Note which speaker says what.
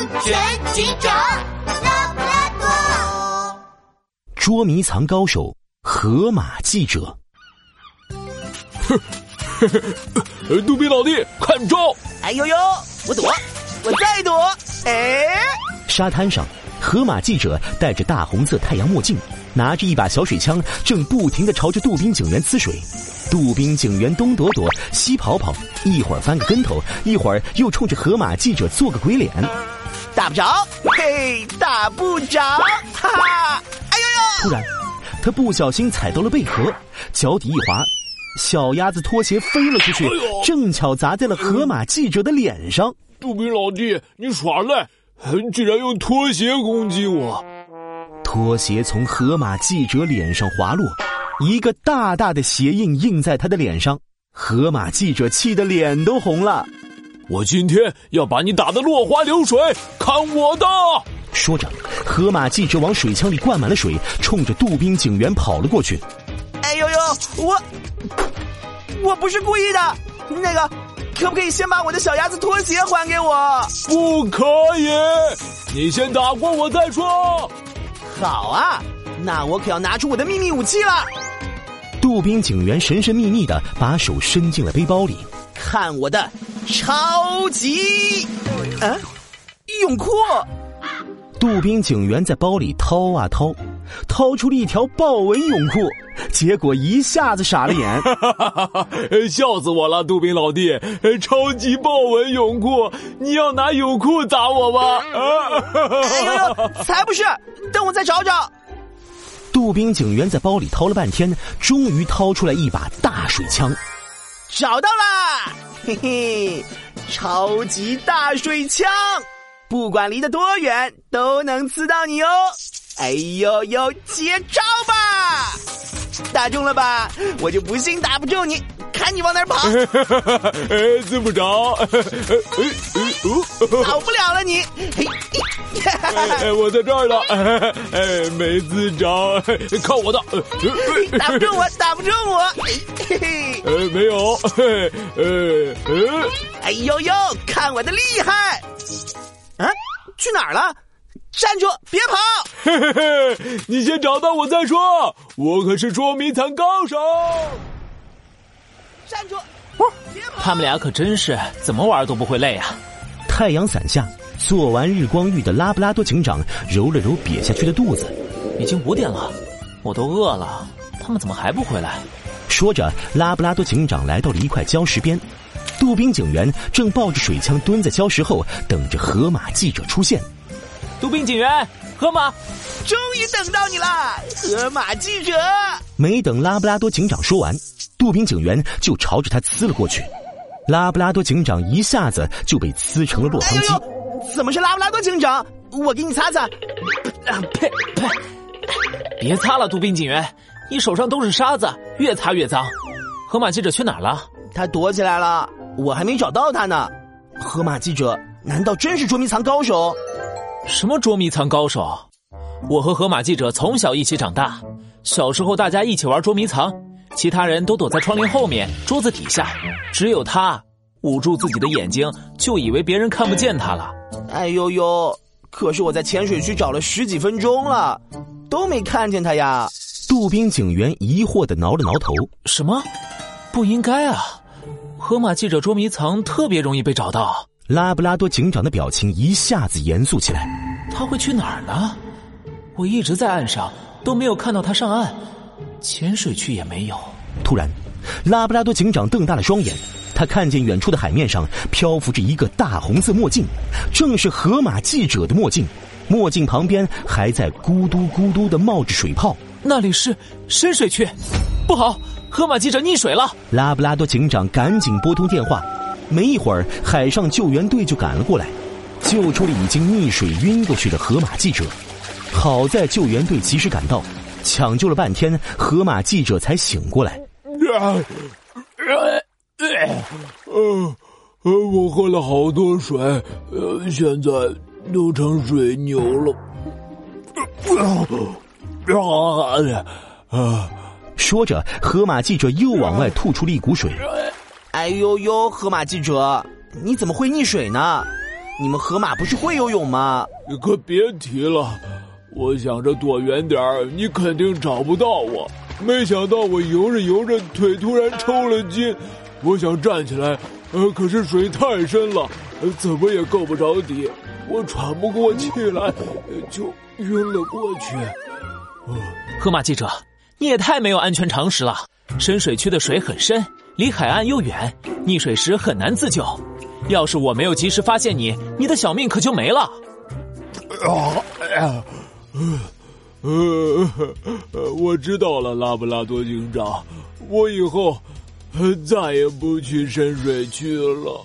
Speaker 1: 安全警长拉布拉多，
Speaker 2: 捉迷藏高手河马记者。
Speaker 3: 杜宾老弟，看招！
Speaker 4: 哎呦呦，我躲，我再躲。哎，
Speaker 2: 沙滩上，河马记者戴着大红色太阳墨镜，拿着一把小水枪，正不停的朝着杜宾警员呲水。杜宾警员东躲躲，西跑跑，一会儿翻个跟头，一会儿又冲着河马记者做个鬼脸，
Speaker 4: 打不着，嘿，打不着，哈哈！哎呦呦！
Speaker 2: 突然，他不小心踩到了贝壳，脚底一滑，小鸭子拖鞋飞了出去，正巧砸在了河马记者的脸上。
Speaker 3: 杜宾老弟，你耍赖，居然用拖鞋攻击我！
Speaker 2: 拖鞋从河马记者脸上滑落。一个大大的鞋印印在他的脸上，河马记者气得脸都红了。
Speaker 3: 我今天要把你打得落花流水，看我的！
Speaker 2: 说着，河马记者往水枪里灌满了水，冲着杜宾警员跑了过去。
Speaker 4: 哎呦呦，我我不是故意的，那个可不可以先把我的小鸭子拖鞋还给我？
Speaker 3: 不可以，你先打过我再说。
Speaker 4: 好啊，那我可要拿出我的秘密武器了。
Speaker 2: 杜宾警员神神秘秘的把手伸进了背包里，
Speaker 4: 看我的超级，啊，泳裤。
Speaker 2: 杜宾警员在包里掏啊掏，掏出了一条豹纹泳裤，结果一下子傻了眼，
Speaker 3: 笑死我了！杜宾老弟，超级豹纹泳裤，你要拿泳裤砸我吗？
Speaker 4: 啊哎呦，才不是！等我再找找。
Speaker 2: 杜宾警员在包里掏了半天，终于掏出来一把大水枪，
Speaker 4: 找到啦！嘿嘿，超级大水枪，不管离得多远都能刺到你哦！哎呦呦，接招吧！打中了吧？我就不信打不中你，看你往哪跑！
Speaker 3: 哎，刺不着，哎
Speaker 4: 跑不了了你！
Speaker 3: 我在这儿呢！哎，没自找，看我的！
Speaker 4: 打不中我，打不中我！
Speaker 3: 呃，没有，
Speaker 4: 呃，哎呦呦，看我的厉害！啊，去哪儿了？站住，别跑！
Speaker 3: 嘿嘿嘿你先找到我再说，我可是捉迷藏高手。
Speaker 4: 站住！
Speaker 5: 不他们俩可真是怎么玩都不会累啊！
Speaker 2: 太阳伞下。做完日光浴的拉布拉多警长揉了揉瘪下去的肚子，
Speaker 5: 已经五点了，我都饿了。他们怎么还不回来？
Speaker 2: 说着，拉布拉多警长来到了一块礁石边，杜宾警员正抱着水枪蹲在礁石后，等着河马记者出现。
Speaker 5: 杜宾警员，河马，
Speaker 4: 终于等到你了，河马记者。
Speaker 2: 没等拉布拉多警长说完，杜宾警员就朝着他呲了过去，拉布拉多警长一下子就被撕成了落汤鸡。
Speaker 4: 怎么是拉布拉多警长？我给你擦擦。
Speaker 5: 呸呸！别擦了，杜宾警员，你手上都是沙子，越擦越脏。河马记者去哪儿了？
Speaker 4: 他躲起来了，我还没找到他呢。河马记者难道真是捉迷藏高手？
Speaker 5: 什么捉迷藏高手？我和河马记者从小一起长大，小时候大家一起玩捉迷藏，其他人都躲在窗帘后面、桌子底下，只有他捂住自己的眼睛，就以为别人看不见他了。
Speaker 4: 哎呦呦！可是我在浅水区找了十几分钟了，都没看见他呀。
Speaker 2: 杜宾警员疑惑的挠了挠头：“
Speaker 5: 什么？不应该啊！河马记者捉迷藏特别容易被找到。”
Speaker 2: 拉布拉多警长的表情一下子严肃起来：“
Speaker 5: 他会去哪儿呢？我一直在岸上，都没有看到他上岸，浅水区也没有。”
Speaker 2: 突然，拉布拉多警长瞪大了双眼。他看见远处的海面上漂浮着一个大红色墨镜，正是河马记者的墨镜。墨镜旁边还在咕嘟咕嘟的冒着水泡。
Speaker 5: 那里是深水区，不好！河马记者溺水了。
Speaker 2: 拉布拉多警长赶紧拨通电话。没一会儿，海上救援队就赶了过来，救出了已经溺水晕过去的河马记者。好在救援队及时赶到，抢救了半天，河马记者才醒过来。
Speaker 3: 呃，呃，我喝了好多水，呃，现在都成水牛了。
Speaker 2: 啊！说着，河马记者又往外吐出了一股水。
Speaker 4: 哎呦呦，河马记者，你怎么会溺水呢？你们河马不是会游泳吗？
Speaker 3: 你可别提了，我想着躲远点儿，你肯定找不到我。没想到我游着游着，腿突然抽了筋，我想站起来，呃，可是水太深了，怎么也够不着底，我喘不过气来，就晕了过去。
Speaker 5: 河马记者，你也太没有安全常识了！深水区的水很深，离海岸又远，溺水时很难自救。要是我没有及时发现你，你的小命可就没了。
Speaker 3: 啊，哎呀，呃，呃我知道了，拉布拉多警长，我以后再也不去深水区了。